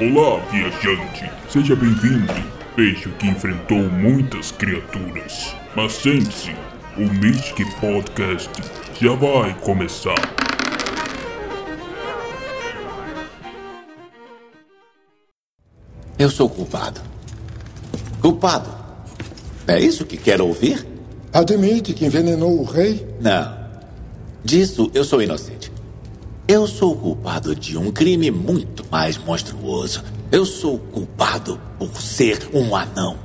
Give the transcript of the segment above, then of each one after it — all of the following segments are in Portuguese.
Olá, viajante. Seja bem-vindo. Vejo que enfrentou muitas criaturas. Mas sente-se, o Mystic Podcast já vai começar. Eu sou culpado. Culpado. É isso que quer ouvir? Admite que envenenou o rei? Não. Disso eu sou inocente. Eu sou culpado de um crime muito mais monstruoso. Eu sou culpado por ser um anão.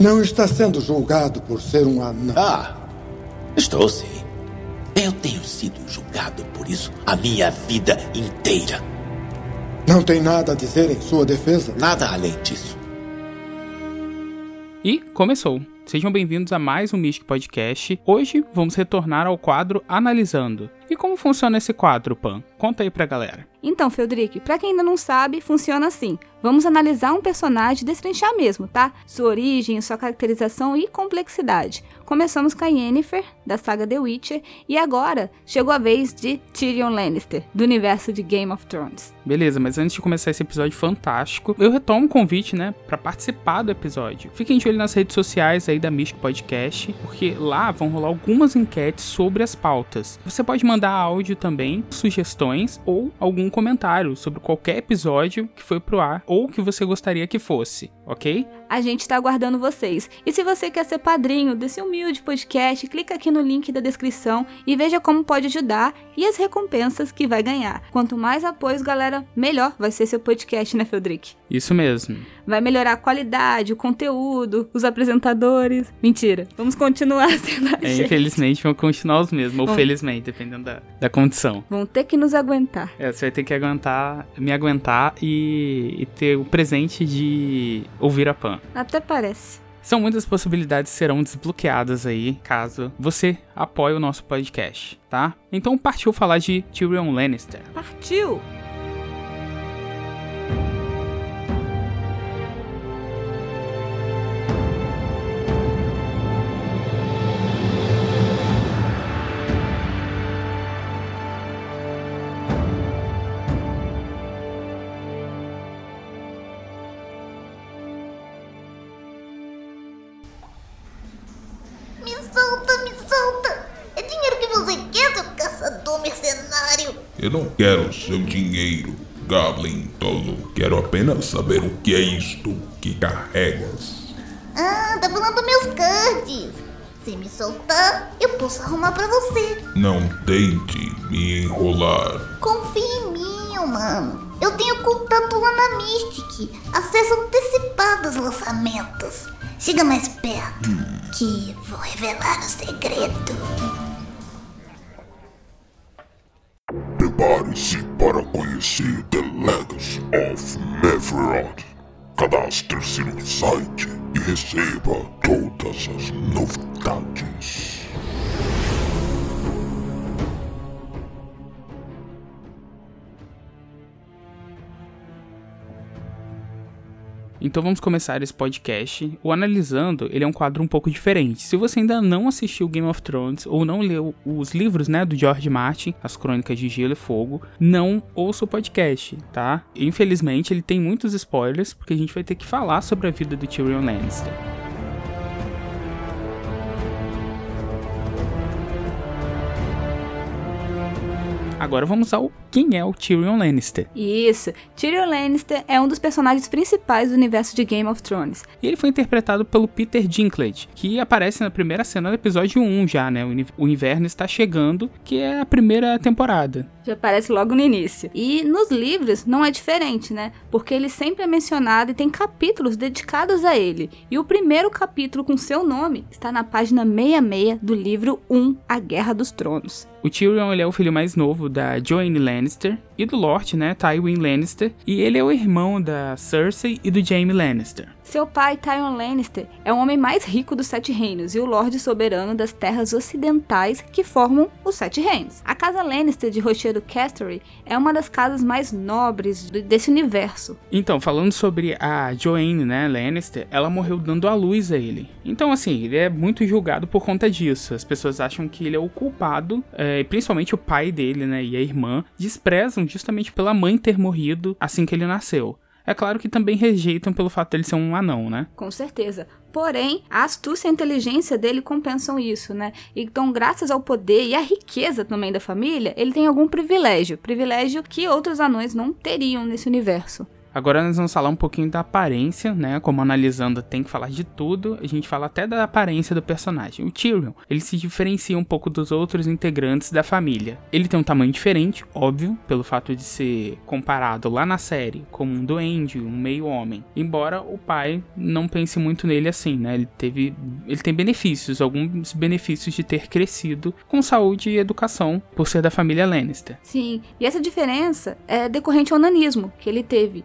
Não está sendo julgado por ser um anão. Ah, estou sim. Eu tenho sido julgado por isso a minha vida inteira. Não tem nada a dizer em sua defesa? Nada além disso. E começou. Sejam bem-vindos a mais um Mystic Podcast. Hoje vamos retornar ao quadro Analisando. E como funciona esse quadro, Pan? Conta aí pra galera. Então, Feldrick, pra quem ainda não sabe, funciona assim. Vamos analisar um personagem e destrinchar mesmo, tá? Sua origem, sua caracterização e complexidade. Começamos com a Yennefer, da saga The Witcher, e agora chegou a vez de Tyrion Lannister, do universo de Game of Thrones. Beleza, mas antes de começar esse episódio fantástico, eu retomo o convite, né, para participar do episódio. Fiquem de olho nas redes sociais aí da Mystic Podcast, porque lá vão rolar algumas enquetes sobre as pautas. Você pode mandar áudio também, sugestões ou algum comentário sobre qualquer episódio que foi pro ar ou que você gostaria que fosse, ok? A gente tá aguardando vocês. E se você quer ser padrinho desse humilde podcast, clica aqui no link da descrição e veja como pode ajudar e as recompensas que vai ganhar. Quanto mais apoios, galera, melhor vai ser seu podcast, né, Feldrick? Isso mesmo. Vai melhorar a qualidade, o conteúdo, os apresentadores. Mentira. Vamos continuar sendo a É, gente. infelizmente vão continuar os mesmos, ou felizmente, dependendo da, da condição. Vão ter que nos aguentar. É, você vai ter que aguentar, me aguentar e, e ter o presente de ouvir a Pan. Até parece. São muitas possibilidades que serão desbloqueadas aí, caso você apoie o nosso podcast, tá? Então partiu falar de Tyrion Lannister. Partiu! Mercenário! Eu não quero seu dinheiro, Goblin tolo. Quero apenas saber o que é isto que carregas. Ah, tá falando meus cards! Se me soltar, eu posso arrumar pra você. Não tente me enrolar. Confia em mim, mano. Eu tenho contato lá na Mystic. Acesso antecipado aos lançamentos. Chega mais perto, que vou revelar o segredo. Prepare-se para conhecer The Legacy of Neverod. Cadastre-se no site e receba todas as novidades. Então vamos começar esse podcast. O Analisando, ele é um quadro um pouco diferente. Se você ainda não assistiu Game of Thrones ou não leu os livros, né, do George Martin, As Crônicas de Gelo e Fogo, não ouça o podcast, tá? Infelizmente, ele tem muitos spoilers, porque a gente vai ter que falar sobre a vida do Tyrion Lannister. Agora vamos ao quem é o Tyrion Lannister. Isso. Tyrion Lannister é um dos personagens principais do universo de Game of Thrones. E ele foi interpretado pelo Peter Dinklage, que aparece na primeira cena do episódio 1 já, né? O inverno está chegando, que é a primeira temporada. Já aparece logo no início. E nos livros não é diferente, né? Porque ele sempre é mencionado e tem capítulos dedicados a ele. E o primeiro capítulo com seu nome está na página 66 do livro 1, A Guerra dos Tronos. O Tyrion ele é o filho mais novo da Joanne Lannister e do Lord, né, Tywin Lannister, e ele é o irmão da Cersei e do Jaime Lannister. Seu pai, Tywin Lannister, é o homem mais rico dos Sete Reinos e o Lorde Soberano das terras ocidentais que formam os Sete Reinos. A casa Lannister de Rochedo Casterly é uma das casas mais nobres desse universo. Então, falando sobre a Joanne, né, Lannister, ela morreu dando a luz a ele. Então, assim, ele é muito julgado por conta disso. As pessoas acham que ele é o culpado, é, principalmente o pai dele, né, e a irmã, desprezam justamente pela mãe ter morrido assim que ele nasceu. É claro que também rejeitam pelo fato dele ser um anão, né? Com certeza. Porém, a astúcia e a inteligência dele compensam isso, né? Então, graças ao poder e à riqueza também da família, ele tem algum privilégio. Privilégio que outros anões não teriam nesse universo. Agora nós vamos falar um pouquinho da aparência, né? Como analisando tem que falar de tudo, a gente fala até da aparência do personagem. O Tyrion, ele se diferencia um pouco dos outros integrantes da família. Ele tem um tamanho diferente, óbvio, pelo fato de ser comparado lá na série como um duende, um meio-homem. Embora o pai não pense muito nele assim, né? Ele teve, ele tem benefícios, alguns benefícios de ter crescido com saúde e educação por ser da família Lannister. Sim, e essa diferença é decorrente ao nanismo que ele teve.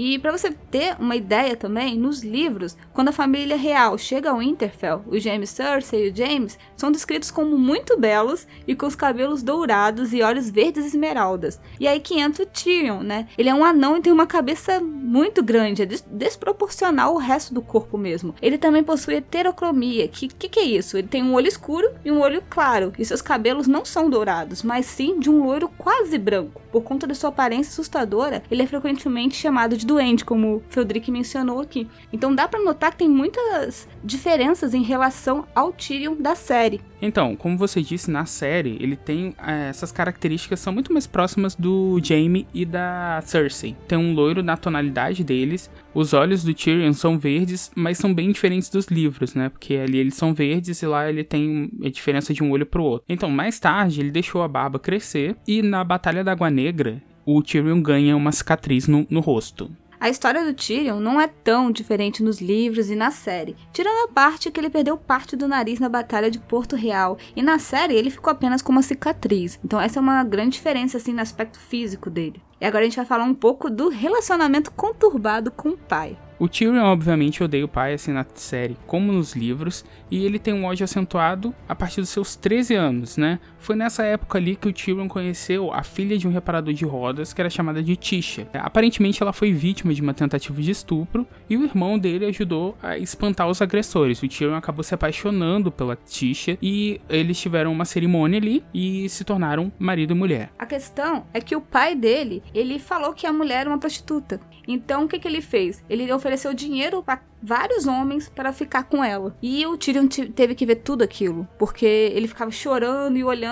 E para você ter uma ideia também, nos livros, quando a família real chega ao Winterfell, o James Cersei e o James são descritos como muito belos e com os cabelos dourados e olhos verdes esmeraldas. E aí que entra o Tyrion, né? Ele é um anão e tem uma cabeça muito grande, é des desproporcional ao resto do corpo mesmo. Ele também possui heterocromia. Que que, que é isso? Ele tem um olho escuro e um olho claro, e seus cabelos não são dourados, mas sim de um loiro quase branco. Por conta de sua aparência assustadora, ele é frequentemente chamado de doente, como o Feldrick mencionou aqui. Então dá para notar que tem muitas diferenças em relação ao Tyrion da série. Então, como você disse, na série, ele tem é, essas características são muito mais próximas do Jaime e da Cersei. Tem um loiro na tonalidade deles, os olhos do Tyrion são verdes, mas são bem diferentes dos livros, né? Porque ali eles são verdes e lá ele tem a diferença de um olho pro outro. Então, mais tarde, ele deixou a barba crescer e na Batalha da Água Negra, o Tyrion ganha uma cicatriz no, no rosto. A história do Tyrion não é tão diferente nos livros e na série, tirando a parte que ele perdeu parte do nariz na Batalha de Porto Real, e na série ele ficou apenas com uma cicatriz. Então essa é uma grande diferença assim no aspecto físico dele. E agora a gente vai falar um pouco do relacionamento conturbado com o pai. O Tyrion, obviamente, odeia o pai, assim na série como nos livros, e ele tem um ódio acentuado a partir dos seus 13 anos, né? Foi nessa época ali que o Tyrion conheceu a filha de um reparador de rodas, que era chamada de Tisha. Aparentemente, ela foi vítima de uma tentativa de estupro, e o irmão dele ajudou a espantar os agressores. O Tyrion acabou se apaixonando pela Tisha, e eles tiveram uma cerimônia ali e se tornaram marido e mulher. A questão é que o pai dele, ele falou que a mulher era uma prostituta. Então, o que, que ele fez? Ele ofereceu dinheiro para vários homens para ficar com ela. E o Tyrion teve que ver tudo aquilo, porque ele ficava chorando e olhando,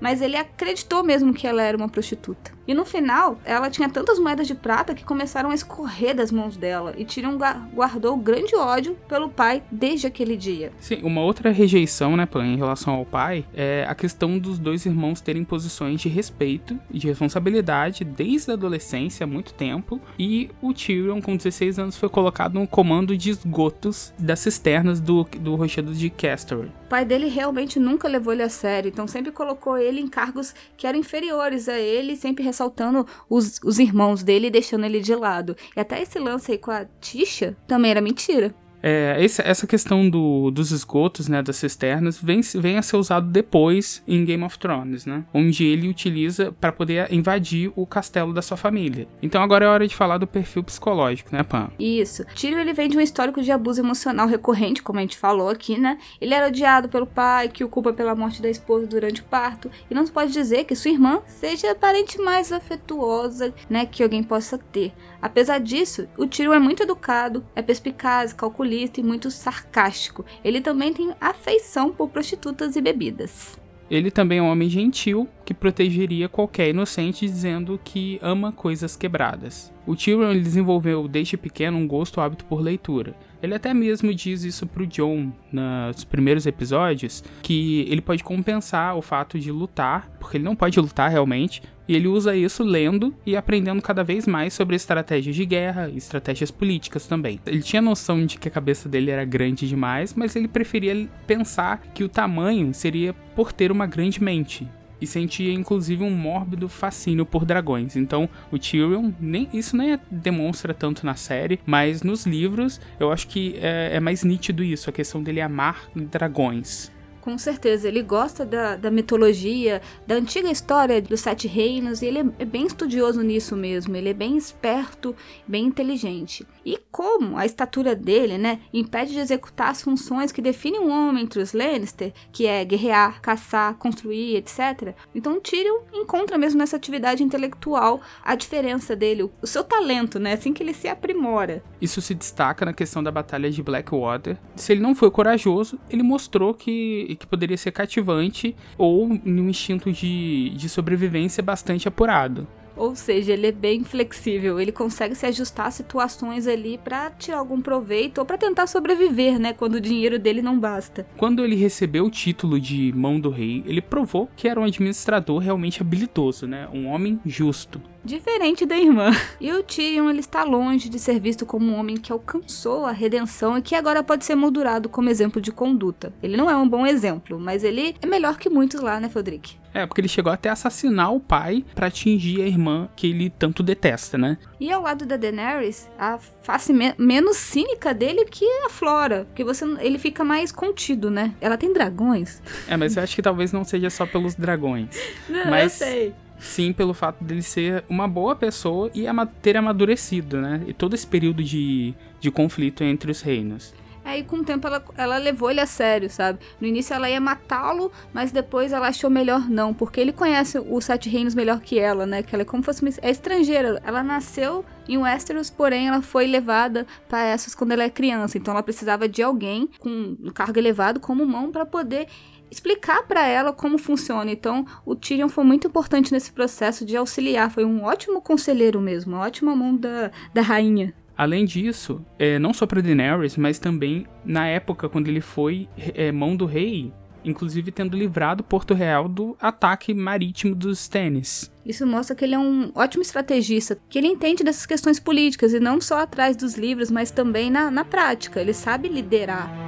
mas ele acreditou mesmo que ela era uma prostituta. E no final, ela tinha tantas moedas de prata que começaram a escorrer das mãos dela, e Tyrion guardou grande ódio pelo pai desde aquele dia. Sim, uma outra rejeição, né, Pan, em relação ao pai, é a questão dos dois irmãos terem posições de respeito e de responsabilidade desde a adolescência há muito tempo, e o Tyrion, com 16 anos, foi colocado no comando de esgotos das cisternas do, do rochedo de Castor. O pai dele realmente nunca levou ele a sério, então sempre colocou ele em cargos que eram inferiores a ele, sempre ressaltando os, os irmãos dele e deixando ele de lado. E até esse lance aí com a Tisha também era mentira. É, esse, essa questão do, dos esgotos, né, das cisternas, vem, vem a ser usado depois em Game of Thrones, né? Onde ele utiliza para poder invadir o castelo da sua família. Então agora é hora de falar do perfil psicológico, né, Pam? Isso. Tyrion, ele vem de um histórico de abuso emocional recorrente, como a gente falou aqui, né? Ele era odiado pelo pai, que o culpa pela morte da esposa durante o parto, e não se pode dizer que sua irmã seja a parente mais afetuosa, né, que alguém possa ter. Apesar disso, o Tyrion é muito educado, é perspicaz, calculista e muito sarcástico. Ele também tem afeição por prostitutas e bebidas. Ele também é um homem gentil que protegeria qualquer inocente dizendo que ama coisas quebradas. O Tyrion desenvolveu desde pequeno um gosto hábito por leitura. Ele até mesmo diz isso pro John nos primeiros episódios, que ele pode compensar o fato de lutar, porque ele não pode lutar realmente, e ele usa isso lendo e aprendendo cada vez mais sobre estratégias de guerra e estratégias políticas também. Ele tinha noção de que a cabeça dele era grande demais, mas ele preferia pensar que o tamanho seria por ter uma grande mente. E sentia inclusive um mórbido fascínio por dragões. Então, o Tyrion nem isso nem é, demonstra tanto na série, mas nos livros eu acho que é, é mais nítido isso, a questão dele amar dragões. Com certeza, ele gosta da, da mitologia, da antiga história dos Sete Reinos, e ele é, é bem estudioso nisso mesmo. Ele é bem esperto, bem inteligente. E como a estatura dele, né, impede de executar as funções que definem um homem entre os Lannister, que é guerrear, caçar, construir, etc. Então Tyrion encontra mesmo nessa atividade intelectual a diferença dele, o seu talento, né, assim que ele se aprimora. Isso se destaca na questão da batalha de Blackwater. Se ele não foi corajoso, ele mostrou que que poderia ser cativante ou um instinto de, de sobrevivência bastante apurado. Ou seja, ele é bem flexível, ele consegue se ajustar a situações ali para tirar algum proveito ou para tentar sobreviver, né, quando o dinheiro dele não basta. Quando ele recebeu o título de mão do rei, ele provou que era um administrador realmente habilidoso, né, um homem justo diferente da irmã. E o Tyrion ele está longe de ser visto como um homem que alcançou a redenção e que agora pode ser moldurado como exemplo de conduta. Ele não é um bom exemplo, mas ele é melhor que muitos lá, né, Fodrick? É, porque ele chegou até a assassinar o pai para atingir a irmã que ele tanto detesta, né? E ao lado da Daenerys, a face me menos cínica dele que a Flora, porque você ele fica mais contido, né? Ela tem dragões. É, mas eu acho que talvez não seja só pelos dragões. não, mas... eu sei sim pelo fato dele ser uma boa pessoa e ter amadurecido, né? E todo esse período de, de conflito entre os reinos. Aí com o tempo ela, ela levou ele a sério, sabe? No início ela ia matá-lo, mas depois ela achou melhor não, porque ele conhece os Sete Reinos melhor que ela, né? Que ela é como fosse uma, é estrangeira. Ela nasceu em Westeros, porém ela foi levada para essas quando ela é criança. Então ela precisava de alguém com um cargo elevado como mão para poder explicar para ela como funciona. Então, o Tyrion foi muito importante nesse processo de auxiliar. Foi um ótimo conselheiro mesmo, uma ótima mão da, da rainha. Além disso, é, não só para Daenerys, mas também na época quando ele foi é, mão do rei, inclusive tendo livrado Porto Real do ataque marítimo dos Stannis. Isso mostra que ele é um ótimo estrategista, que ele entende dessas questões políticas e não só atrás dos livros, mas também na, na prática. Ele sabe liderar.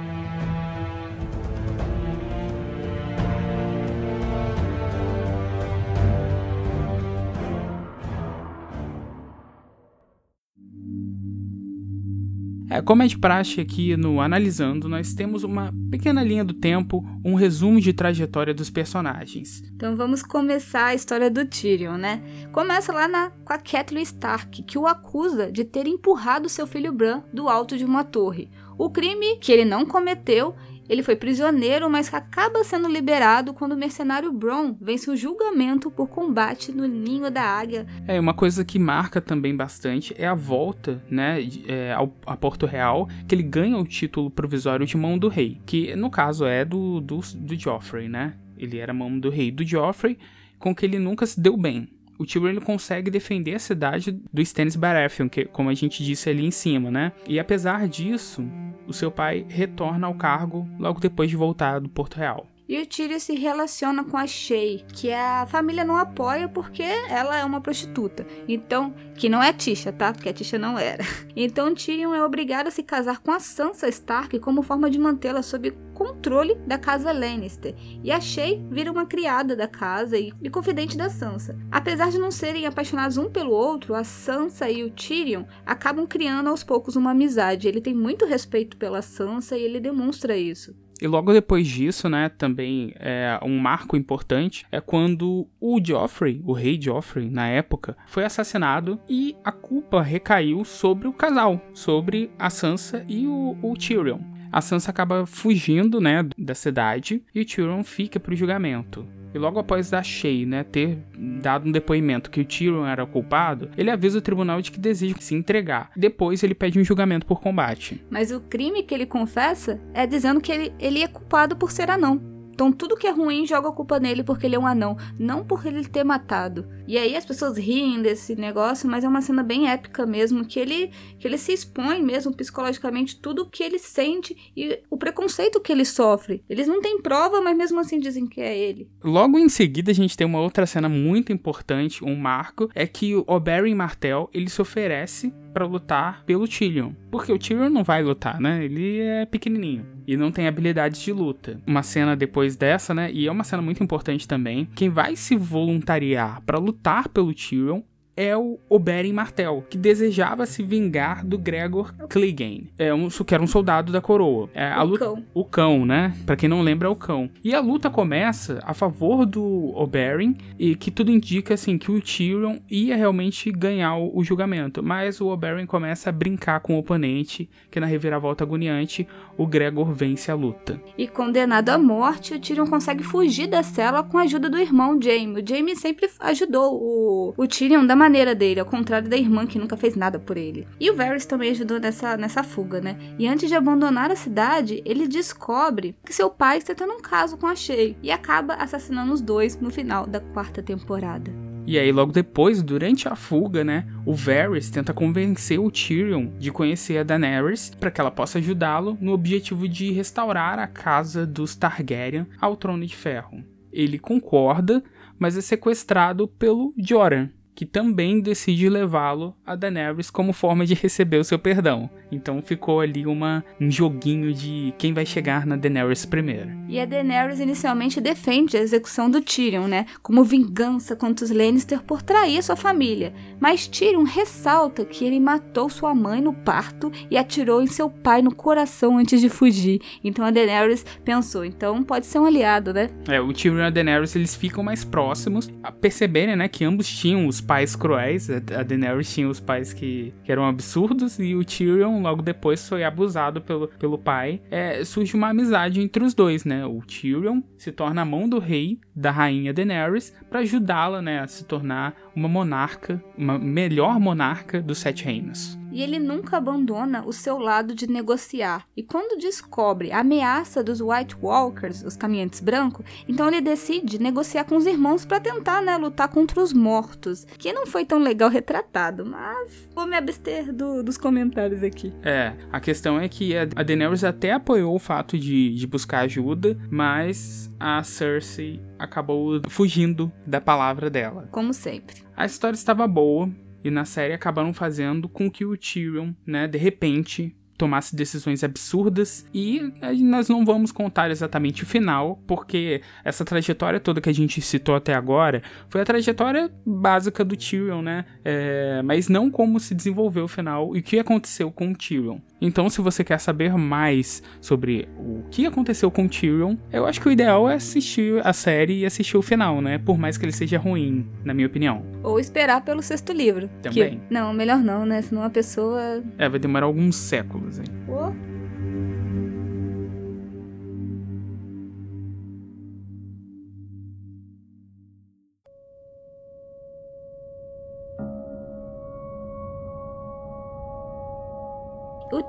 É, como é de praxe aqui no Analisando, nós temos uma pequena linha do tempo, um resumo de trajetória dos personagens. Então vamos começar a história do Tyrion, né? Começa lá na, com a Catelyn Stark, que o acusa de ter empurrado seu filho Bran do alto de uma torre. O crime que ele não cometeu ele foi prisioneiro, mas acaba sendo liberado quando o mercenário Bron vence o julgamento por combate no ninho da águia. É, uma coisa que marca também bastante é a volta, né, é, ao, a Porto Real, que ele ganha o título provisório de mão do rei, que no caso é do, do, do Joffrey, né? Ele era mão do rei do Joffrey, com que ele nunca se deu bem o Tyrion ele consegue defender a cidade do Stannis Baratheon, que como a gente disse ali em cima, né? E apesar disso, o seu pai retorna ao cargo logo depois de voltar do Porto Real. E o Tyrion se relaciona com a Shay, que a família não apoia porque ela é uma prostituta. Então, que não é Tisha, tá? Porque a Tisha não era. Então Tyrion é obrigado a se casar com a Sansa Stark como forma de mantê-la sob controle da casa Lannister. E a Shay vira uma criada da casa e, e confidente da Sansa. Apesar de não serem apaixonados um pelo outro, a Sansa e o Tyrion acabam criando aos poucos uma amizade. Ele tem muito respeito pela Sansa e ele demonstra isso. E logo depois disso, né, também é um marco importante é quando o Joffrey, o rei Joffrey, na época, foi assassinado e a culpa recaiu sobre o casal, sobre a Sansa e o, o Tyrion. A Sansa acaba fugindo, né, da cidade e o Tyrion fica para o julgamento. E logo após a Shay, né, ter dado um depoimento que o Tyrion era culpado, ele avisa o tribunal de que deseja se entregar. Depois ele pede um julgamento por combate. Mas o crime que ele confessa é dizendo que ele, ele é culpado por ser anão. Então tudo que é ruim joga a culpa nele porque ele é um anão, não por ele ter matado. E aí as pessoas riem desse negócio, mas é uma cena bem épica mesmo, que ele que ele se expõe mesmo psicologicamente tudo o que ele sente e o preconceito que ele sofre. Eles não têm prova, mas mesmo assim dizem que é ele. Logo em seguida a gente tem uma outra cena muito importante, um marco, é que o Oberyn Martell, ele se oferece para lutar pelo Tyrion. Porque o Tyrion não vai lutar, né? Ele é pequenininho. e não tem habilidades de luta. Uma cena depois dessa, né? E é uma cena muito importante também. Quem vai se voluntariar para lutar pelo Tyrion é o Oberyn Martell, que desejava se vingar do Gregor Clegane, é um, que era um soldado da coroa. É, a O luta, cão. o cão, né? Pra quem não lembra, é o cão. E a luta começa a favor do Oberyn, e que tudo indica, assim, que o Tyrion ia realmente ganhar o, o julgamento. Mas o Oberyn começa a brincar com o oponente, que na reviravolta agoniante, o Gregor vence a luta. E condenado à morte, o Tyrion consegue fugir da cela com a ajuda do irmão Jaime. O Jaime sempre ajudou o, o Tyrion da maneira dele, ao contrário da irmã que nunca fez nada por ele. E o Varys também ajudou nessa, nessa fuga, né? E antes de abandonar a cidade, ele descobre que seu pai está tendo um caso com a Shay e acaba assassinando os dois no final da quarta temporada. E aí, logo depois, durante a fuga, né, o Varys tenta convencer o Tyrion de conhecer a Daenerys para que ela possa ajudá-lo no objetivo de restaurar a casa dos Targaryen ao Trono de Ferro. Ele concorda, mas é sequestrado pelo Joran, que também decide levá-lo a Daenerys como forma de receber o seu perdão. Então ficou ali uma, um joguinho de quem vai chegar na Daenerys primeiro. E a Daenerys inicialmente defende a execução do Tyrion, né, como vingança contra os Lannister por trair sua família. Mas Tyrion ressalta que ele matou sua mãe no parto e atirou em seu pai no coração antes de fugir. Então a Daenerys pensou, então pode ser um aliado, né? É, o Tyrion e a Daenerys eles ficam mais próximos, a perceberem, né, que ambos tinham os pais cruéis. A Daenerys tinha os pais que, que eram absurdos e o Tyrion logo depois foi abusado pelo, pelo pai. É, surge uma amizade entre os dois, né? O Tyrion se torna a mão do rei da rainha Daenerys para ajudá-la, né, a se tornar uma monarca, uma melhor monarca dos Sete Reinos. E ele nunca abandona o seu lado de negociar. E quando descobre a ameaça dos White Walkers, os caminhantes brancos, então ele decide negociar com os irmãos para tentar, né, lutar contra os mortos. Que não foi tão legal retratado, mas vou me abster do- dos comentários aqui. É, a questão é que a Daenerys até apoiou o fato de, de buscar ajuda, mas a Cersei acabou fugindo da palavra dela. Como sempre. A história estava boa e na série acabaram fazendo com que o Tyrion, né, de repente tomasse decisões absurdas e eh, nós não vamos contar exatamente o final, porque essa trajetória toda que a gente citou até agora foi a trajetória básica do Tyrion, né? É, mas não como se desenvolveu o final e o que aconteceu com o Tyrion. Então, se você quer saber mais sobre o que aconteceu com Tyrion, eu acho que o ideal é assistir a série e assistir o final, né? Por mais que ele seja ruim, na minha opinião. Ou esperar pelo sexto livro. Também. Que- não, melhor não, né? Senão a pessoa. É, vai demorar alguns séculos, hein? Pô.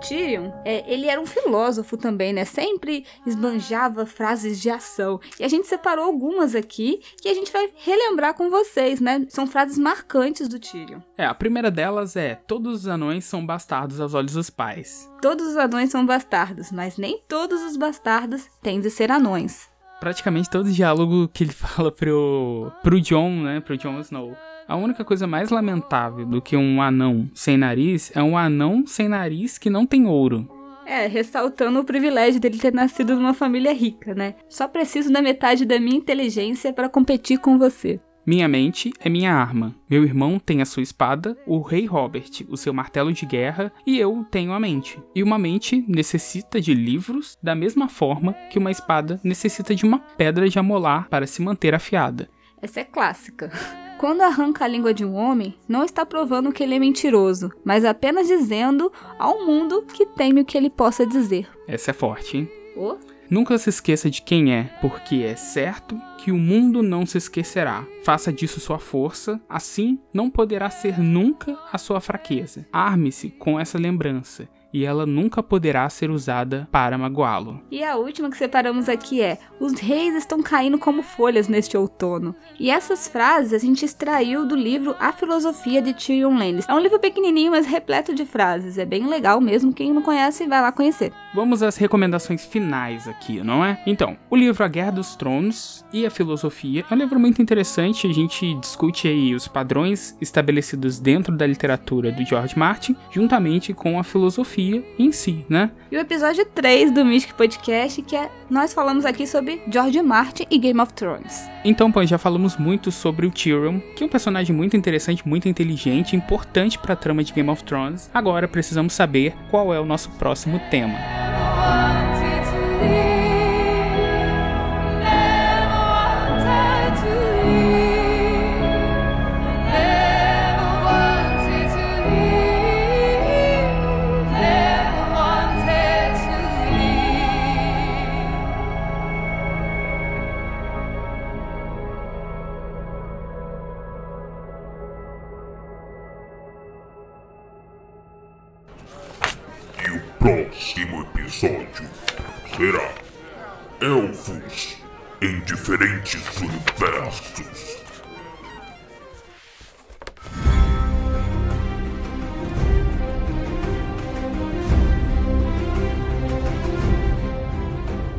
Tyrion, é, ele era um filósofo também, né? Sempre esbanjava frases de ação. E a gente separou algumas aqui que a gente vai relembrar com vocês, né? São frases marcantes do Tyrion. É, a primeira delas é: todos os anões são bastardos aos olhos dos pais. Todos os anões são bastardos, mas nem todos os bastardos têm de ser anões. Praticamente todo o diálogo que ele fala pro, pro Jon, né? Pro Jon Snow. A única coisa mais lamentável do que um anão sem nariz é um anão sem nariz que não tem ouro. É, ressaltando o privilégio dele ter nascido numa família rica, né? Só preciso da metade da minha inteligência para competir com você. Minha mente é minha arma. Meu irmão tem a sua espada, o rei Robert, o seu martelo de guerra, e eu tenho a mente. E uma mente necessita de livros da mesma forma que uma espada necessita de uma pedra de amolar para se manter afiada. Essa é clássica. Quando arranca a língua de um homem, não está provando que ele é mentiroso, mas apenas dizendo ao mundo que teme o que ele possa dizer. Essa é forte, hein? Oh, Nunca se esqueça de quem é, porque é certo que o mundo não se esquecerá. Faça disso sua força, assim não poderá ser nunca a sua fraqueza. Arme-se com essa lembrança. E ela nunca poderá ser usada para magoá-lo. E a última que separamos aqui é: Os reis estão caindo como folhas neste outono. E essas frases a gente extraiu do livro A Filosofia de Tyrion Lannister. É um livro pequenininho, mas repleto de frases. É bem legal mesmo. Quem não conhece, vai lá conhecer. Vamos às recomendações finais aqui, não é? Então, o livro A Guerra dos Tronos e a Filosofia é um livro muito interessante. A gente discute aí os padrões estabelecidos dentro da literatura do George Martin, juntamente com a filosofia em si, né? E o episódio 3 do Mystic Podcast, que é nós falamos aqui sobre George Martin e Game of Thrones. Então, pô, já falamos muito sobre o Tyrion, que é um personagem muito interessante, muito inteligente, importante para a trama de Game of Thrones. Agora precisamos saber qual é o nosso próximo tema. Próximo episódio será Elfos em diferentes universos.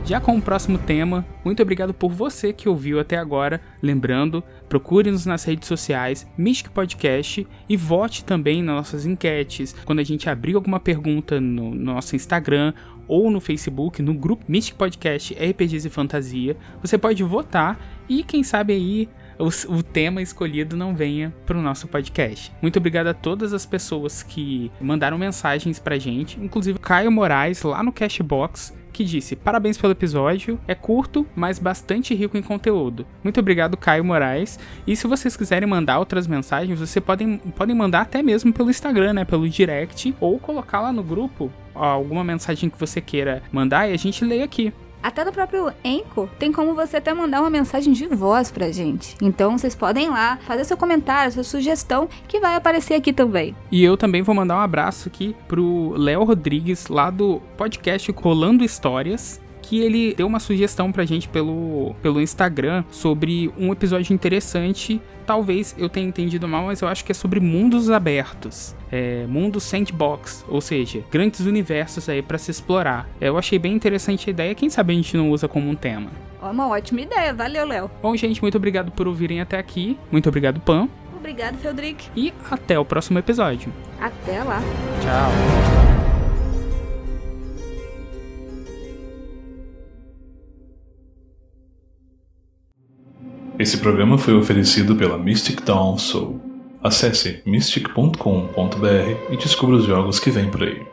Já com o próximo tema, muito obrigado por você que ouviu até agora. Lembrando, procure-nos nas redes sociais, Mystic Podcast, e vote também nas nossas enquetes. Quando a gente abrir alguma pergunta no nosso Instagram ou no Facebook, no grupo Mystic Podcast RPGs e Fantasia, você pode votar e quem sabe aí o, tema escolhido não venha para o nosso podcast. Muito obrigado a todas as pessoas que mandaram mensagens pra gente, inclusive Caio Moraes lá no Cashbox, que disse: Parabéns pelo episódio, é curto, mas bastante rico em conteúdo. Muito obrigado, Caio Moraes. E se vocês quiserem mandar outras mensagens, vocês podem, podem mandar até mesmo pelo Instagram, né? Pelo direct, ou colocar lá no grupo alguma mensagem que você queira mandar e a gente lê aqui. Até no próprio Anchor, tem como você até mandar uma mensagem de voz pra gente. Então vocês podem ir lá fazer seu comentário, sua sugestão, que vai aparecer aqui também. E eu também vou mandar um abraço aqui pro Léo Rodrigues, lá do podcast Rolando Histórias que ele deu uma sugestão pra gente pelo, pelo Instagram sobre um episódio interessante. Talvez eu tenha entendido mal, mas eu acho que é sobre mundos abertos. É, mundo sandbox, ou seja, grandes universos aí para se explorar. Eu achei bem interessante a ideia, quem sabe a gente não usa como um tema. Uma ótima ideia, valeu, Léo. Bom, gente, muito obrigado por ouvirem até aqui. Muito obrigado, Pan. Obrigado, Feldrick. E até o próximo episódio. Até lá. Tchau. Esse programa foi oferecido pela Mystic Dawn Soul. Acesse mystic.com.br e descubra os jogos que vêm por aí.